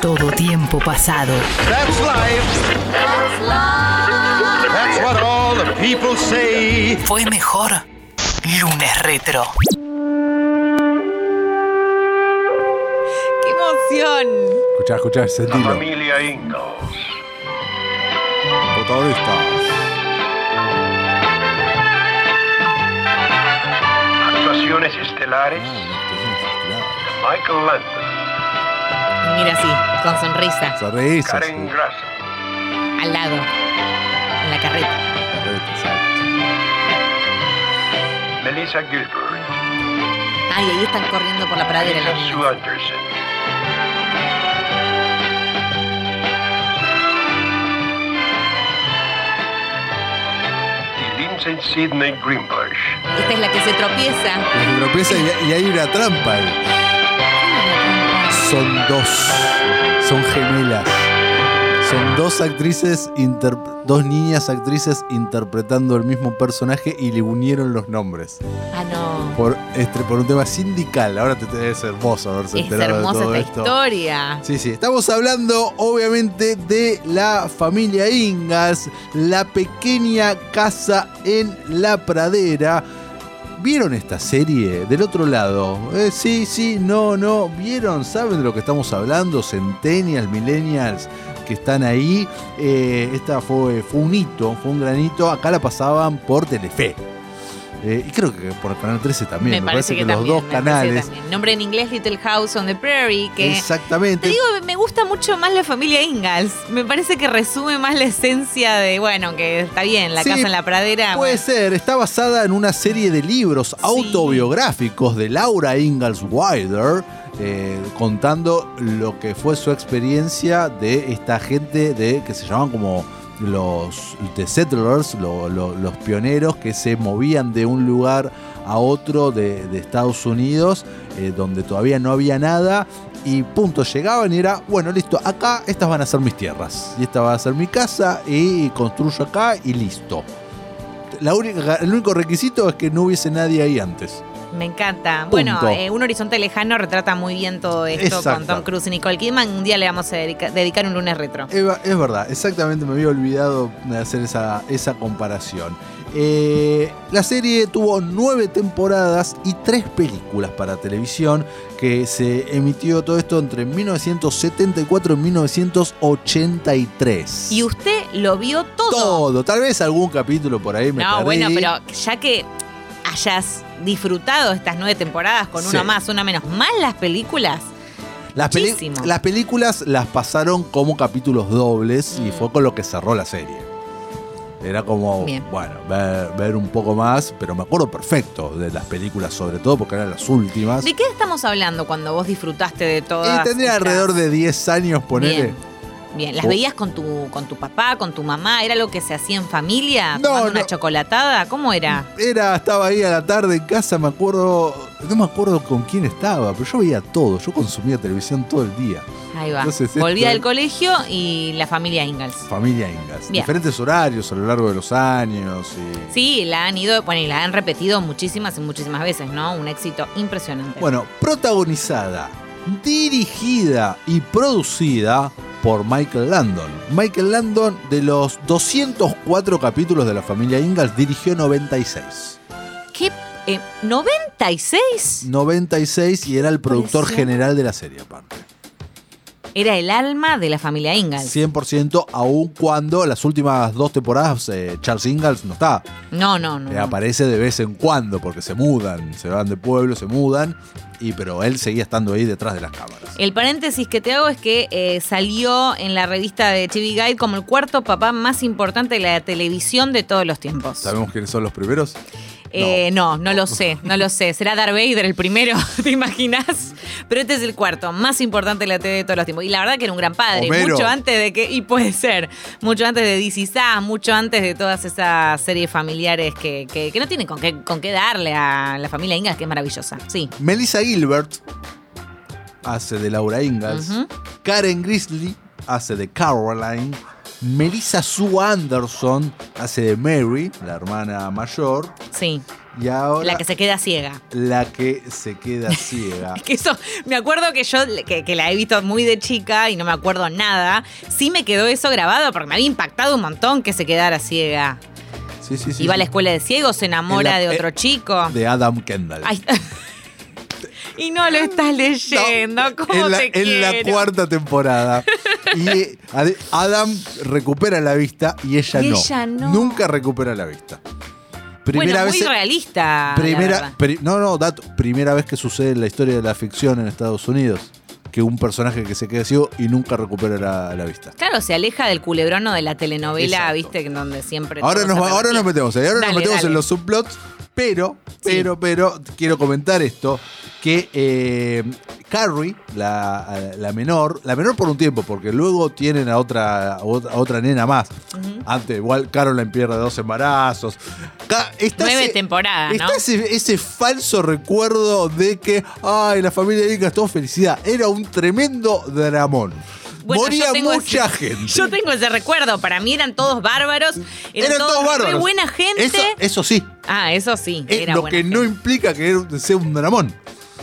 todo tiempo pasado. That's life. That's what all the people say. Fue mejor lunes retro. ¡Qué emoción! Escuchá, escuchá, La sentilo. familia Ingalls. Protagonistas. Actuaciones estelares. Ah, Michael Landon, Mira así, con sonrisa, Sonrisas. Karen sí. Grasson, al lado, en la carreta. Melissa Gilbert, Ay, ahí están corriendo por la pradera las Sue. Anderson. Y Vincent Sidney Greenbush. Esta es la que se tropieza. Se tropieza y, y hay una trampa ahí. Son dos. Son gemelas. Son dos actrices, dos niñas actrices interpretando el mismo personaje y le unieron los nombres. Ah, no. Por, este, por un tema sindical. Ahora te es hermoso haberse Es enterado de hermosa todo esta esto. historia. Sí, sí, estamos hablando obviamente de la familia Ingalls, la pequeña casa en la pradera. ¿Vieron esta serie? Del otro lado, Eh, sí, sí, no, no, ¿vieron? ¿Saben de lo que estamos hablando? Centennials, millennials que están ahí. Eh, esta fue, fue un hito, fue un granito. Acá la pasaban por Telefe. Eh, y creo que por Canal 13 también. me, parece que, los también. dos canales. Nombre en inglés Little House on the Prairie, que Exactamente. te digo, me gusta mucho más la familia Ingalls. Me parece que resume más la esencia de, bueno, que está bien, la Sí, casa en la pradera. Puede bueno. ser, está basada en una serie de libros autobiográficos de Laura Ingalls Wilder, eh, contando lo que fue su experiencia de esta gente de que se llamaban como los the settlers, lo- lo- los pioneros que se movían de un lugar a otro de, Estados Unidos, eh, donde todavía no había nada. Y punto, llegaban y era, bueno, listo, acá estas van a ser mis tierras. Y esta va a ser mi casa y construyo acá y listo. La el único requisito es que no hubiese nadie ahí antes. Me encanta. Bueno, eh, Un Horizonte Lejano retrata muy bien todo esto Exacto. con Tom Cruise y Nicole Kidman. Un día le vamos a dedica- dedicar un lunes retro. Eva, es verdad, exactamente me había olvidado de hacer esa, esa comparación. Eh, la serie tuvo nueve temporadas y tres películas para televisión que se emitió todo esto entre 1974 y 1983. Y usted lo vio todo. Todo, tal vez algún capítulo por ahí me No, bueno, pero ya que hayas disfrutado estas nueve temporadas con Sí. una más, una menos, más las películas, Las, películas las pasaron como capítulos dobles y Mm. fue con lo que cerró la serie. Era como, Bien. bueno, ver, ver un poco más, pero me acuerdo perfecto de las películas, sobre todo porque eran las últimas. ¿de qué estamos hablando cuando vos disfrutaste de todas? Y tendría estas- alrededor de 10 años, ponele. Bien. Bien, ¿las veías con tu, con tu papá, con tu mamá? ¿Era algo que se hacía en familia? No, ¿Tomando una chocolatada? ¿Cómo era? Era, estaba ahí a la tarde en casa, me acuerdo, no me acuerdo con quién estaba, pero yo veía todo, yo consumía televisión todo el día. Ahí va. Entonces, Volvía del colegio y la familia Ingalls. Familia. Bien. Diferentes horarios a lo largo de los años. Y... Sí, la han ido, bueno, y la han repetido muchísimas y muchísimas veces, ¿no? Un éxito impresionante. Bueno, protagonizada, dirigida y producida por Michael Landon. Michael Landon, de los 204 capítulos de la familia Ingalls, dirigió 96. ¿Qué? Eh, ¿96? 96 y era el productor general de la serie, aparte. Era el alma de la familia Ingalls. 100%, aun cuando las últimas dos temporadas eh, Charles Ingalls no está. No, no, no. Eh, aparece de vez en cuando, porque se mudan, se van de pueblo, se mudan, y pero él seguía estando ahí detrás de las cámaras. El paréntesis que te hago es que eh, salió en la revista de TV Guide como el cuarto papá más importante de la televisión de todos los tiempos. ¿Sabemos quiénes son los primeros? Eh, no, no lo sé, no lo sé. ¿Será Darth Vader el primero? ¿Te imaginas? Pero este es el cuarto, más importante de la TV de todos los tiempos. Y la verdad que era un gran padre. Homero. Mucho antes de que, y puede ser, mucho antes de DC Sass, mucho antes de todas esas series familiares que, que- que no tienen con qué, con qué darle a la familia Ingalls, que es maravillosa. Sí. Melissa Gilbert hace de Laura Ingalls. Karen Grizzly hace de Caroline. Melissa Sue Anderson hace de Mary, la hermana mayor. Sí. Y ahora La que se queda ciega. la que se queda ciega. Que eso, me acuerdo que yo, que, que la he visto muy de chica y no me acuerdo nada. Sí me quedó eso grabado porque me había impactado un montón que se quedara ciega. Sí, sí, sí. Iba a la escuela de ciegos, se enamora En la- de otro eh, chico. De Adam Kendall. Ay. y no lo estás leyendo. No, ¿Cómo en la, te en la cuarta temporada. Y Ad- Adam recupera la vista y ella, Y no. ella no. Nunca recupera la vista. Primera bueno, muy vez. realista. primera, pri- no, no, dato. Primera vez que sucede en la historia de la ficción en Estados Unidos. Que un personaje que se queda ciego y nunca recupera la, la vista. Claro, se aleja del culebrón o de la telenovela, Exacto. viste, en donde siempre. Ahora nos, va- ahora nos metemos ahí, ahora Dale, nos metemos dale. en los subplots, pero, pero, pero, quiero comentar esto, que eh, Carrie, la, la menor, la menor por un tiempo, porque luego tienen a otra, a otra, nena más. Antes, igual Caroline pierde dos embarazos. Está Nueve ese- temporadas, ¿no? Está ese, ese falso recuerdo de que, ay, la familia Inca es todo felicidad. Era un tremendo dramón. Bueno, Moría mucha ese- gente. Yo tengo ese recuerdo. Para mí eran todos bárbaros. Eran, Eran todos re bárbaros. buena gente. Eso, eso sí. Ah, eso sí. Es era lo buena que no implica que sea un dramón.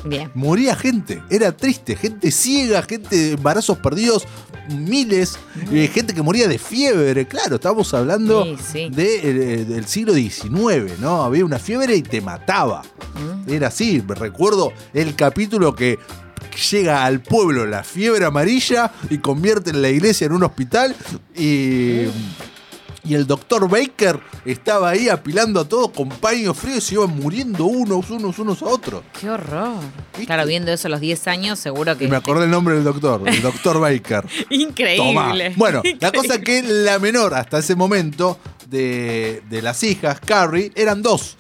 Bien. Moría gente, era triste, gente ciega, gente de embarazos perdidos, miles, eh, gente que moría de fiebre, claro, estamos hablando Sí, sí. de, eh, del siglo XIX, ¿no? Había una fiebre y te mataba. Mm. Era así, recuerdo el capítulo que llega al pueblo la fiebre amarilla y convierte la iglesia en un hospital y... Y el doctor Baker estaba ahí apilando a todos con paños fríos y se iban muriendo unos, unos, unos a otros. Qué horror. ¿Viste? Claro, viendo eso a los 10 años, seguro que. Y me acordé el nombre del doctor, el doctor Baker. Tomá. Increíble. Bueno, la cosa que la menor hasta ese momento de, de las hijas, Carrie, eran dos.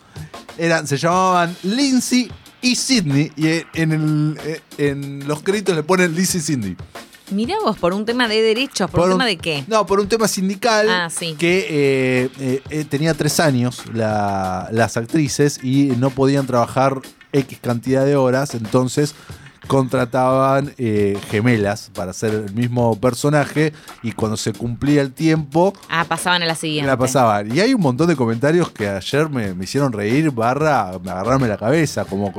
Eran, se llamaban Lindsay y Sidney. Y en, el, en los créditos le ponen Lindsay y Sidney. Mirá vos, por un tema de derechos, por, un tema de qué. No, por un tema sindical. Ah, sí. Que eh, eh, eh, tenía tres años la- las actrices y no podían trabajar X cantidad de horas. Entonces contrataban eh, gemelas para hacer el mismo personaje. Y cuando se cumplía el tiempo, Ah, pasaban a la siguiente. la pasaban. Y hay un montón de comentarios que ayer me, me hicieron reír, barra, me agarrarme la cabeza, como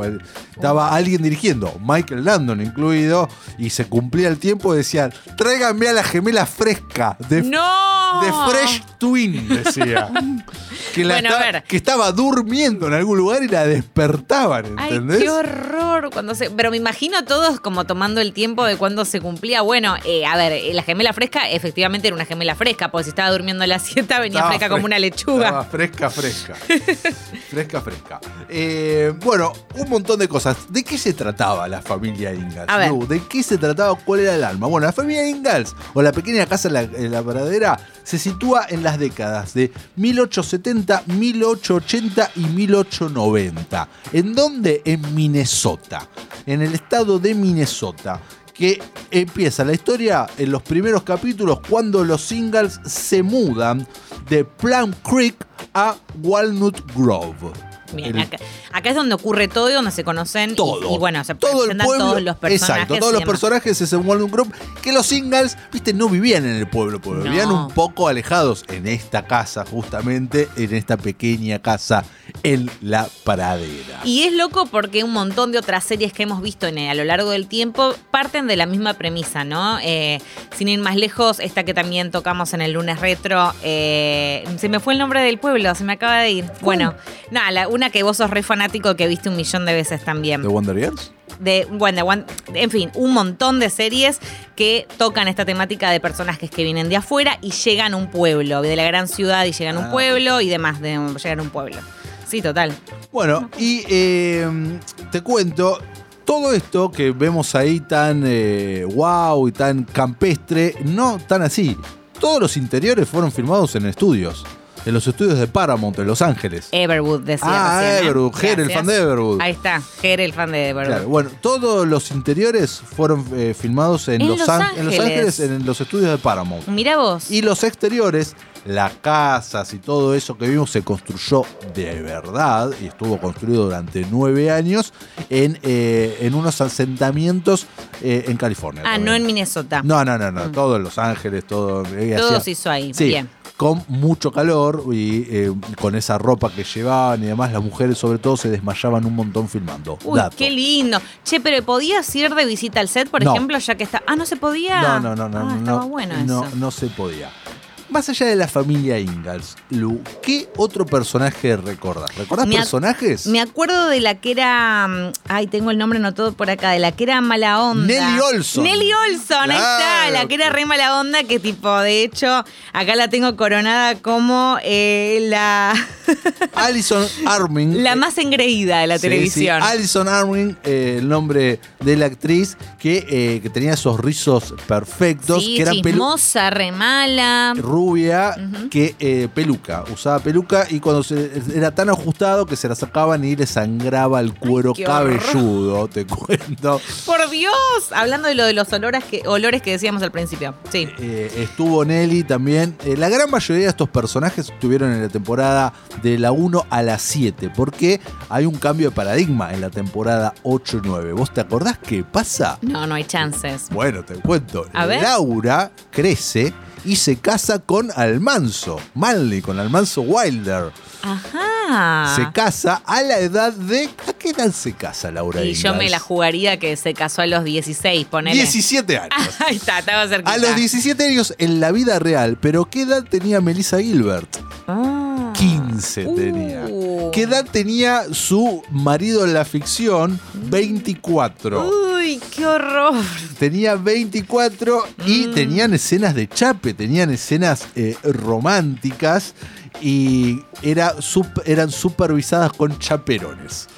estaba alguien dirigiendo, Michael Landon incluido, y se cumplía el tiempo y decían, tráiganme a la gemela fresca, de, ¡No! de Fresh Twin, decía. que, la Bueno, a estaba, ver. que estaba durmiendo en algún lugar y la despertaban, Ay, ¿entendés? qué horror. Cuando se... Pero me imagino todos como tomando el tiempo de cuando se cumplía. Bueno, eh, a ver, eh, la gemela fresca efectivamente era una gemela fresca, porque si estaba durmiendo a la siesta venía Estaba fresca como una lechuga. Estaba fresca, fresca. fresca, fresca. Eh, bueno, un montón de cosas. ¿De qué se trataba la familia Ingalls? A ver. Lu? ¿De qué se trataba? ¿Cuál era el alma? Bueno, la familia Ingalls, o la pequeña casa en la, en la pradera, se sitúa en las décadas de 1870, 1880 y 1890. ¿En dónde? En Minnesota. En el estado de Minnesota que empieza la historia en los primeros capítulos cuando los Ingalls se mudan de Plum Creek a Walnut Grove. El- acá, acá es donde ocurre todo y donde se conocen. todo. Y, bueno, se todo el presentan pueblo. todos los personajes. Exacto, todos los personajes es en Walnut Grove. Que los Ingalls, viste, no vivían en el pueblo, porque No. vivían un poco alejados en esta casa, justamente, en esta pequeña casa en la pradera. Y es loco porque un montón de otras series que hemos visto en, a lo largo del tiempo parten de la misma premisa, ¿no? Eh, sin ir más lejos, esta que también tocamos en el lunes retro, eh, se me fue el nombre del pueblo, se me acaba de ir. Bueno, nada, la- una que vos sos re fanático que viste un millón de veces también. ¿De Wonder Years? de bueno, One- en fin, un montón de series que tocan esta temática de personajes que vienen de afuera y llegan a un pueblo, de la gran ciudad y llegan a un Ah. pueblo y demás de llegan a un pueblo. Sí, total. Bueno, y eh, te cuento, todo esto que vemos ahí tan eh, wow y tan campestre, no tan así. Todos los interiores fueron filmados en estudios, en los estudios de Paramount en Los Ángeles. Everwood decía Ah, recién, ¿eh? Everwood, Ger, el fan de Everwood. Ahí está, Ger, el fan de Everwood. Claro, bueno, todos los interiores fueron eh, filmados en, En los, Los Án- en Los Ángeles. Ángeles, en los estudios de Paramount. Mira vos. Y los exteriores, las casas y todo eso que vimos se construyó de verdad y estuvo construido durante nueve años en, eh, en unos asentamientos en California. ah, también. no en Minnesota. No, no, no, no, todo en Los Ángeles, todo. Todo se hizo ahí. Sí, Bien. Con mucho calor y eh, con esa ropa que llevaban y demás, las mujeres sobre todo se desmayaban un montón filmando. Uy, Dato. qué lindo. Che, pero ¿podías ir de visita al set, por No. ejemplo, ya que está. Ah, no se podía. No, no, no, no, Ah, no, estaba no, bueno no, eso. no se podía. Más allá de la familia Ingalls, Lu, ¿qué otro personaje recordás? ¿Recordás Me personajes? Me acuerdo de la que era. mm, Ay, tengo el nombre anotado por acá. De la que era mala onda. Nelly Olson. Nelly Olson, ahí está. La que era re mala onda, que tipo, de hecho, acá la tengo coronada como eh, la. Alison Armin. la más engreída de la Sí, sí, televisión. Alison Armin, eh, el nombre de la actriz, que, eh, que tenía esos rizos perfectos, sí, que eran chismosa, re mala. rubia, que eh, peluca, usaba peluca y cuando se, era tan ajustado que se la sacaban y le sangraba el cuero cabelludo, te cuento. Por Dios. Hablando de lo de los olores que, olores que decíamos al principio. Sí. Eh, estuvo Nelly también. Eh, la gran mayoría de estos personajes estuvieron en la temporada de la 1 a la 7, porque hay un cambio de paradigma en la temporada 8 y 9. ¿Vos te acordás qué pasa? No, no hay chances. Bueno, te cuento. A ver. Laura crece y se casa con Almanzo, Manly, con Almanzo Wilder. Ajá. Se casa a la edad de. ¿A qué edad se casa Laura Y yo me la jugaría que se casó a los 16, ponele. 17 años. Ahí está, estaba cerquita. A los 17 años en la vida real, pero ¿qué edad tenía Melissa Gilbert? Ah. 15 Uh. tenía. ¿Qué edad tenía su marido en la ficción? 24. Qué horror. Tenía 24 y Mm. tenían escenas de chape, tenían escenas eh, románticas y era sup- eran supervisadas con chaperones.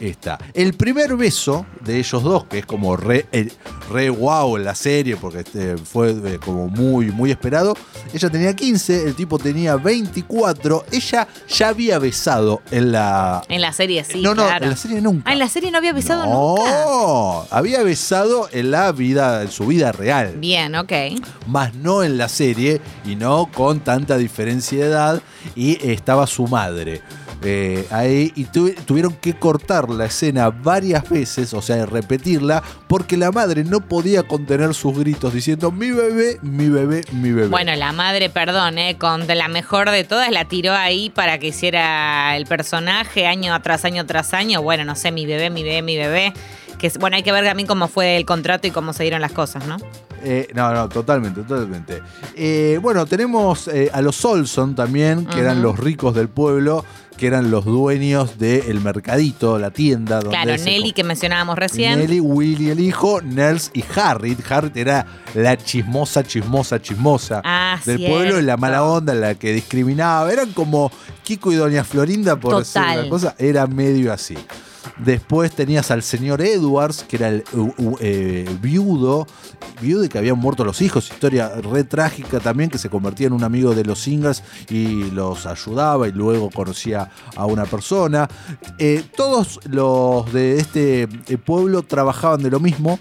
Esta. El primer beso de ellos dos, que es como re, el- re wow en la serie, porque este, fue eh, como muy, muy esperado. Ella tenía 15, el tipo tenía 24. Ella ya había besado en la. En la serie sí, no, no, claro. en la serie nunca. Ah, en la serie no había besado no, nunca. había besado en la vida, en su vida real, Bien, ok. más no en la serie y no con tanta diferencia de edad y estaba su madre. Eh, ahí y tu- tuvieron que cortar la escena varias veces, o sea, repetirla, porque la madre no podía contener sus gritos diciendo mi bebé, mi bebé, mi bebé. Bueno, la madre, perdón, eh, con la mejor de todas, la tiró ahí para que hiciera el personaje año tras año tras año. Bueno, no sé, mi bebé, mi bebé, mi bebé. Que bueno, hay que ver también cómo fue el contrato y cómo se dieron las cosas, ¿no? Eh, no, no, totalmente, totalmente. Eh, bueno, tenemos eh, a los Olson también, que eran los ricos del pueblo, que eran los dueños del mercadito, la tienda. Donde Claro, Nelly, que mencionábamos recién. Nelly, Willy el hijo, Nels y Harriet. Harriet era la chismosa, chismosa, chismosa Ah, del cierto. pueblo, la mala onda, la que discriminaba. Eran como Kiko y Doña Florinda, por decir Total. una cosa, era medio así. Después tenías al señor Edwards, que era el eh, viudo, viudo y que habían muerto los hijos. Historia re trágica también, que se convertía en un amigo de los singles y los ayudaba y luego conocía a una persona. Eh, todos los de este eh, pueblo trabajaban de lo mismo,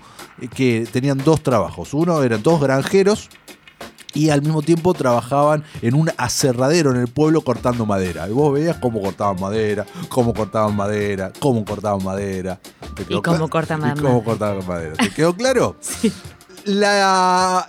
que tenían dos trabajos. Uno eran todos granjeros y al mismo tiempo trabajaban en un aserradero en el pueblo cortando madera. Y vos veías cómo cortaban madera, cómo cortaban madera, cómo cortaban madera. ¿Te quedó Y cómo cortan y cómo cortaban madera. ¿Te quedó claro? La,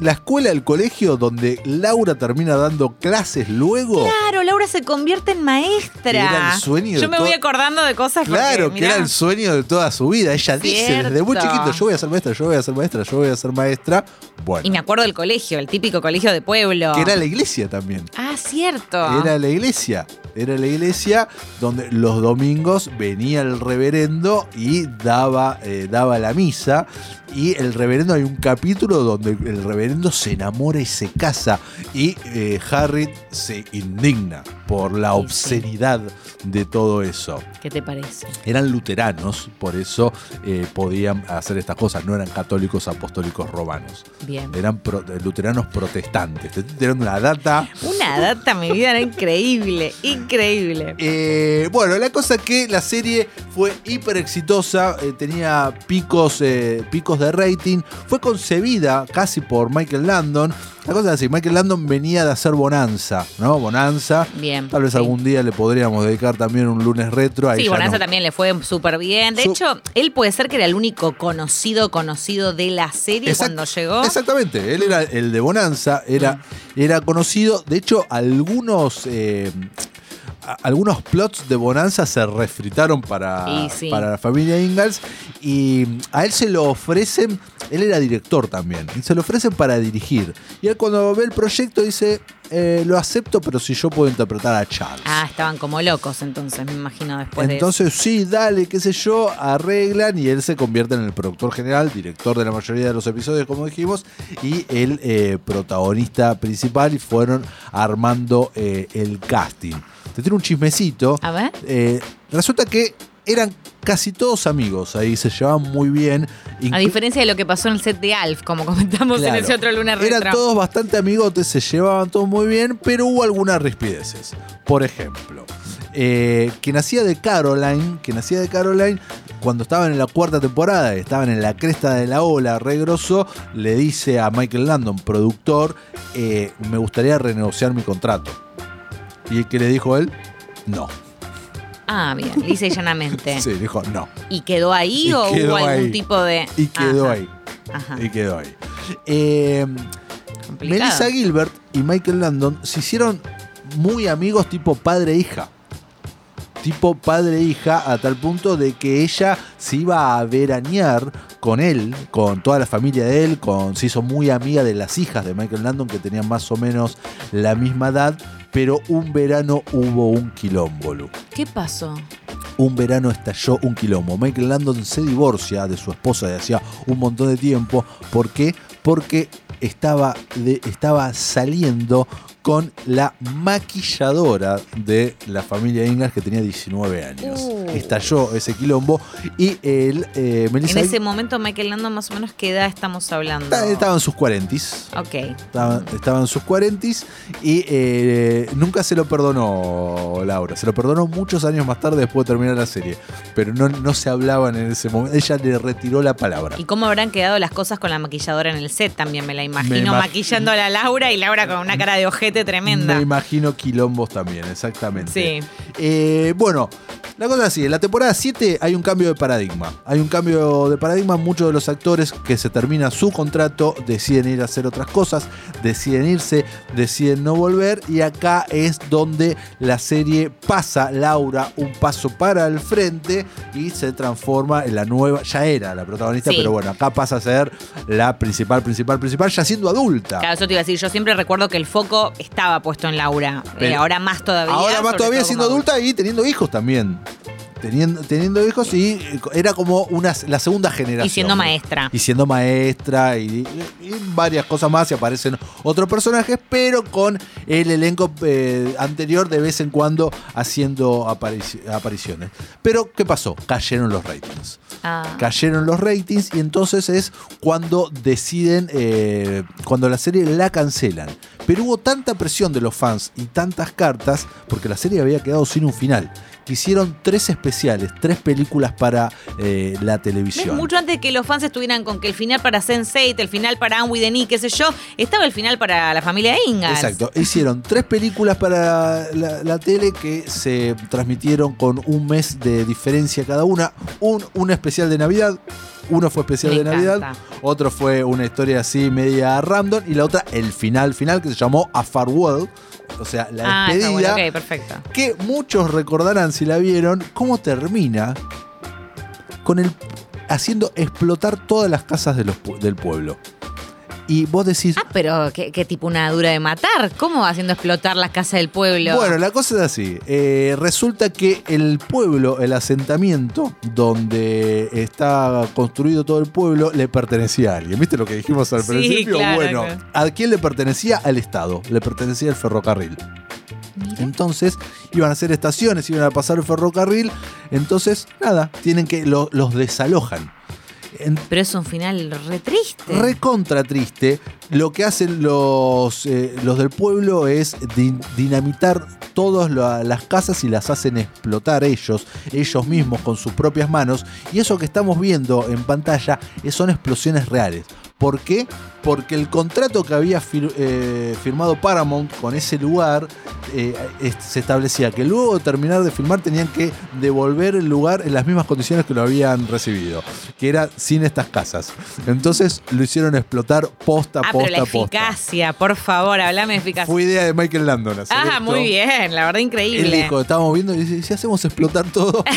la escuela, el colegio donde Laura termina dando clases luego. Claro, Laura se convierte en maestra. Era el sueño de Yo me voy acordando de cosas Claro, porque, que era el sueño de toda su vida. Ella dice desde muy chiquito, yo voy a ser maestra, yo voy a ser maestra, yo voy a ser maestra. Bueno, Y me acuerdo del colegio, el típico colegio de pueblo. que era la iglesia también. Ah, cierto. Era la iglesia. Era la iglesia donde los domingos venía el reverendo y daba, eh, daba la misa. Y el reverendo, hay un capítulo donde el reverendo se enamora y se casa. Y eh, Harry se indigna por la obscenidad de todo eso. ¿Qué te parece? Eran luteranos, por eso eh, podían hacer estas cosas. No eran católicos apostólicos romanos. Bien. Eran pro- luteranos protestantes. Te estoy tirando una data Una data, mi vida, era increíble, increíble. Eh, bueno, la cosa que la serie fue hiper exitosa, eh, tenía picos, eh, picos de rating, fue concebida casi por Michael Landon La cosa es así, Michael Landon venía de hacer Bonanza, ¿no? Bonanza. Bien, Tal vez sí. algún día le podríamos dedicar también un lunes retro. Ahí Sí, Bonanza no. también le fue súper bien. De Su- hecho, él puede ser que era el único conocido, conocido de la serie Exact- cuando llegó. Exactamente, él era el de Bonanza, era, era conocido. De hecho, algunos. eh, algunos plots de Bonanza se refritaron para, sí. para la familia Ingalls y a él se lo ofrecen, él era director también, y se lo ofrecen para dirigir. Y él cuando ve el proyecto dice, eh, lo acepto, pero si yo puedo interpretar a Charles. Ah, estaban como locos entonces, me imagino, después Entonces, sí, dale, qué sé yo, arreglan y él se convierte en el productor general, director de la mayoría de los episodios, como dijimos, y el eh, protagonista principal y fueron armando eh, el casting. Te tiene un chismecito. A ver. Eh, resulta que eran casi todos amigos ahí, se llevaban muy bien. A diferencia de lo que pasó en el set de Alf, como comentamos en ese otro lunes retro. Eran todos bastante amigotes, se llevaban todos muy bien, pero hubo algunas rispideces. Por ejemplo, eh, quien hacía de Caroline, quien hacía de Caroline, cuando estaban en la cuarta temporada, estaban en la cresta de la ola, re grosso, le dice a Michael Landon, productor, eh, me gustaría renegociar mi contrato. ¿Y el que le dijo él? No. Ah, bien, lisa y llanamente. Sí, dijo no. ¿Y quedó ahí Y o quedó hubo algún tipo de.? Y quedó Ajá, ahí. Ajá. Y quedó ahí. Eh. Melissa Gilbert y Michael Landon se hicieron muy amigos tipo padre e hija. Tipo padre e hija a tal punto de que ella se iba a veranear con él, con toda la familia de él, con, se hizo muy amiga de las hijas de Michael Landon que tenían más o menos la misma edad, pero un verano hubo un quilombo, Lu. ¿Qué pasó? Un verano estalló un quilombo. Michael Landon se divorcia de su esposa de hacía un montón de tiempo. ¿Por qué? Porque estaba, de- estaba saliendo con la maquilladora de la familia Ingalls que tenía 19 años. Uh. Estalló ese quilombo y él, eh, Melissa En ese momento, Michael Landon, más o menos, ¿qué edad estamos hablando? esta- estaba en sus 40 Ok. Estaba, estaba en sus 40 y eh, nunca se lo perdonó Laura. Se lo perdonó muchos años más tarde después de terminar la serie. Pero no, no se hablaban en ese momento. Ella le retiró la palabra. ¿Y cómo habrán quedado las cosas con la maquilladora en el set? También me la imagino Me imag- maquillando a la Laura y Laura con una cara de ojete tremenda. Me imagino quilombos también, exactamente. Sí. Eh, bueno, la cosa es así, en la temporada 7 hay un cambio de paradigma. Hay un cambio de paradigma, muchos de los actores que se termina su contrato deciden ir a hacer otras cosas, deciden irse, deciden no volver y acá es donde la serie pasa, Laura, un paso para el frente y se transforma en la nueva, ya era la protagonista, Sí. pero bueno, acá pasa a ser la principal, principal, principal, ya siendo adulta. Claro, eso te iba a decir. Yo siempre recuerdo que el foco estaba puesto en Laura. Eh, ahora más todavía. Ahora más todavía siendo adulta y teniendo hijos también. Teniendo, teniendo hijos y era como una, la segunda generación. Y siendo maestra. Y siendo maestra y, y varias cosas más y aparecen otros personajes, pero con el elenco eh, anterior de vez en cuando haciendo aparici- apariciones. Pero, ¿qué pasó? Cayeron los ratings Ah. cayeron los ratings y entonces es cuando deciden, eh, cuando la serie la cancelan. Pero hubo tanta presión de los fans y tantas cartas, porque la serie había quedado sin un final, que hicieron tres especiales, tres películas para eh, la ¿Ves? televisión. Mucho antes que los fans estuvieran con que el final para Sense8, el final para Anne with an E, qué sé yo, estaba el final para la familia Ingalls. Exacto, hicieron tres películas para la, la tele que se transmitieron con un mes de diferencia cada una. Un, un especial de Navidad, uno fue especial Me de Navidad, otro fue una historia así media random y la otra el final final que se llamó A Farewell, o sea, la Ah, está despedida. bueno, ok, perfecto. Que muchos recordarán si la vieron, cómo termina con el haciendo explotar todas las casas de los pu- del pueblo. Y vos decís, Ah, pero qué, qué tipo una dura de matar. ¿Cómo haciendo explotar las casas del pueblo? Bueno, la cosa es así. Eh, resulta que el pueblo, el asentamiento donde está construido todo el pueblo, le pertenecía a alguien. ¿Viste lo que dijimos al Sí, principio? claro, bueno, claro. ¿a quién le pertenecía? Al Estado. Le pertenecía el ferrocarril. Mira. Entonces iban a hacer estaciones, iban a pasar el ferrocarril. Entonces, nada, tienen que lo- los desalojan. En- Pero es un final re triste. recontra triste. Lo que hacen los, eh, los del pueblo es din- dinamitar todas la- las casas y las hacen explotar ellos, ellos mismos con sus propias manos. Y eso que estamos viendo en pantalla eh, son explosiones reales. ¿Por qué? Porque el contrato que había fir- eh, firmado Paramount con ese lugar eh, se establecía que luego de terminar de filmar tenían que devolver el lugar en las mismas condiciones que lo habían recibido, que era sin estas casas. Entonces lo hicieron explotar posta, Ah, pero posta, la posta. eficacia, por favor, hablame de eficacia. Fue idea de Michael Landon. hacer Ah, esto. muy bien, la verdad Él increíble. dijo, estábamos viendo y dice, ¿y si hacemos explotar todo?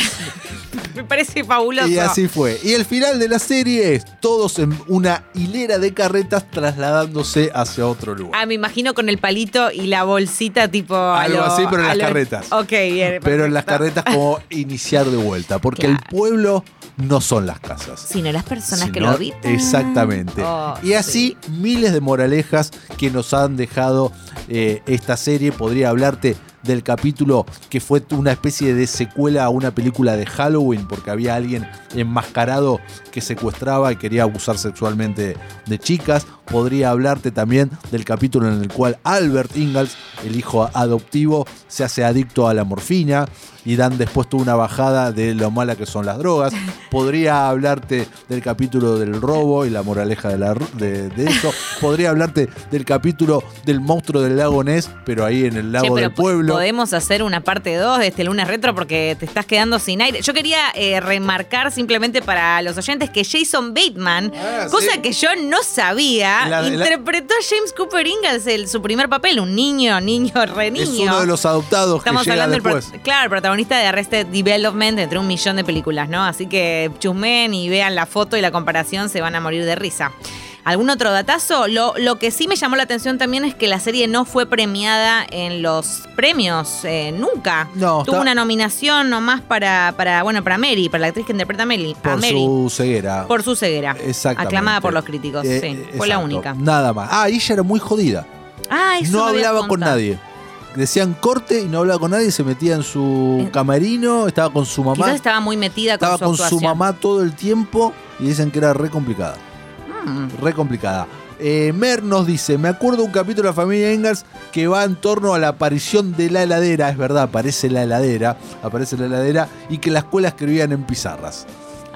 Me parece fabuloso. Y así fue. Y el final de la serie es todos en una hilera de carretas trasladándose hacia otro lugar. Ah, me imagino con el palito y la bolsita tipo... Algo lo- así, pero en las lo- carretas. Ok, bien. Pero en las carretas como iniciar de vuelta, porque Claro. el pueblo no son las casas. Sino las personas que lo habitan. Exactamente. Oh, y así miles de moralejas que nos han dejado eh, esta serie. Podría hablarte del capítulo que fue una especie de secuela a una película de Halloween, porque había alguien enmascarado que secuestraba y quería abusar sexualmente de chicas. Podría hablarte también del capítulo en el cual Albert Ingalls, el hijo adoptivo, se hace adicto a la morfina y dan después toda una bajada de lo mala que son las drogas. Podría hablarte del capítulo del robo y la moraleja de, la- de- de eso. Podría hablarte del capítulo del monstruo del lago Ness, pero ahí en el Che, lago pero del pueblo. Podemos hacer una parte 2 de este lunes retro porque te estás quedando sin aire. Yo quería eh, remarcar simplemente para los oyentes que Jason Bateman, Ah, cosa sí. que yo no sabía, La- la- interpretó a James Cooper Ingalls el, su primer papel, un niño, niño, re niño. Es uno de los adoptados Estamos que llega hablando del después. claro, el protagonista de Arrested Development entre un millón de películas, ¿no? Así que chusmen y vean la foto y la comparación, se van a morir de risa. ¿Algún otro datazo? Lo, lo que sí me llamó la atención también es que la serie no fue premiada en los premios eh, nunca. No, Tuvo está- una nominación nomás para, para, bueno, para Mary, para la actriz que interpreta a Mary. a Por Mary, su ceguera. por su ceguera. Exactamente. Aclamada por los críticos, Eh, sí. eh, Fue la exacto. única. Nada más. Ah, ella era muy jodida. Ah, eso no hablaba con nadie. Decían corte y no hablaba con nadie, se metía en su Eh, camerino, estaba con su mamá. Quizás estaba muy metida con estaba su con su mamá todo el tiempo y dicen que era re complicada. Mm. Re complicada. Eh, Mer nos dice, me acuerdo un capítulo de la familia Engels que va en torno a la aparición de la heladera, es verdad, aparece la heladera, aparece la heladera y que la escuela escribían en pizarras.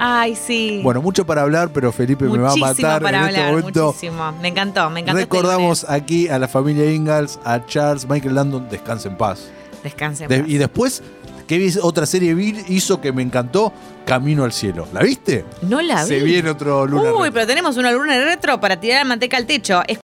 Ay, sí. Bueno, mucho para hablar, pero Felipe me va a matar para en hablar, este momento. muchísimo. Me encantó, me encantó. este Recordamos aquí a la familia Ingalls, a Charles, Michael Landon, descanse en paz. Descanse. en De- paz. y después, ¿qué otra serie hizo que me encantó? Camino al cielo. ¿La viste? no la vi. Se viene otro Luna Uy, Retro. pero tenemos una luna retro para tirar la manteca al techo.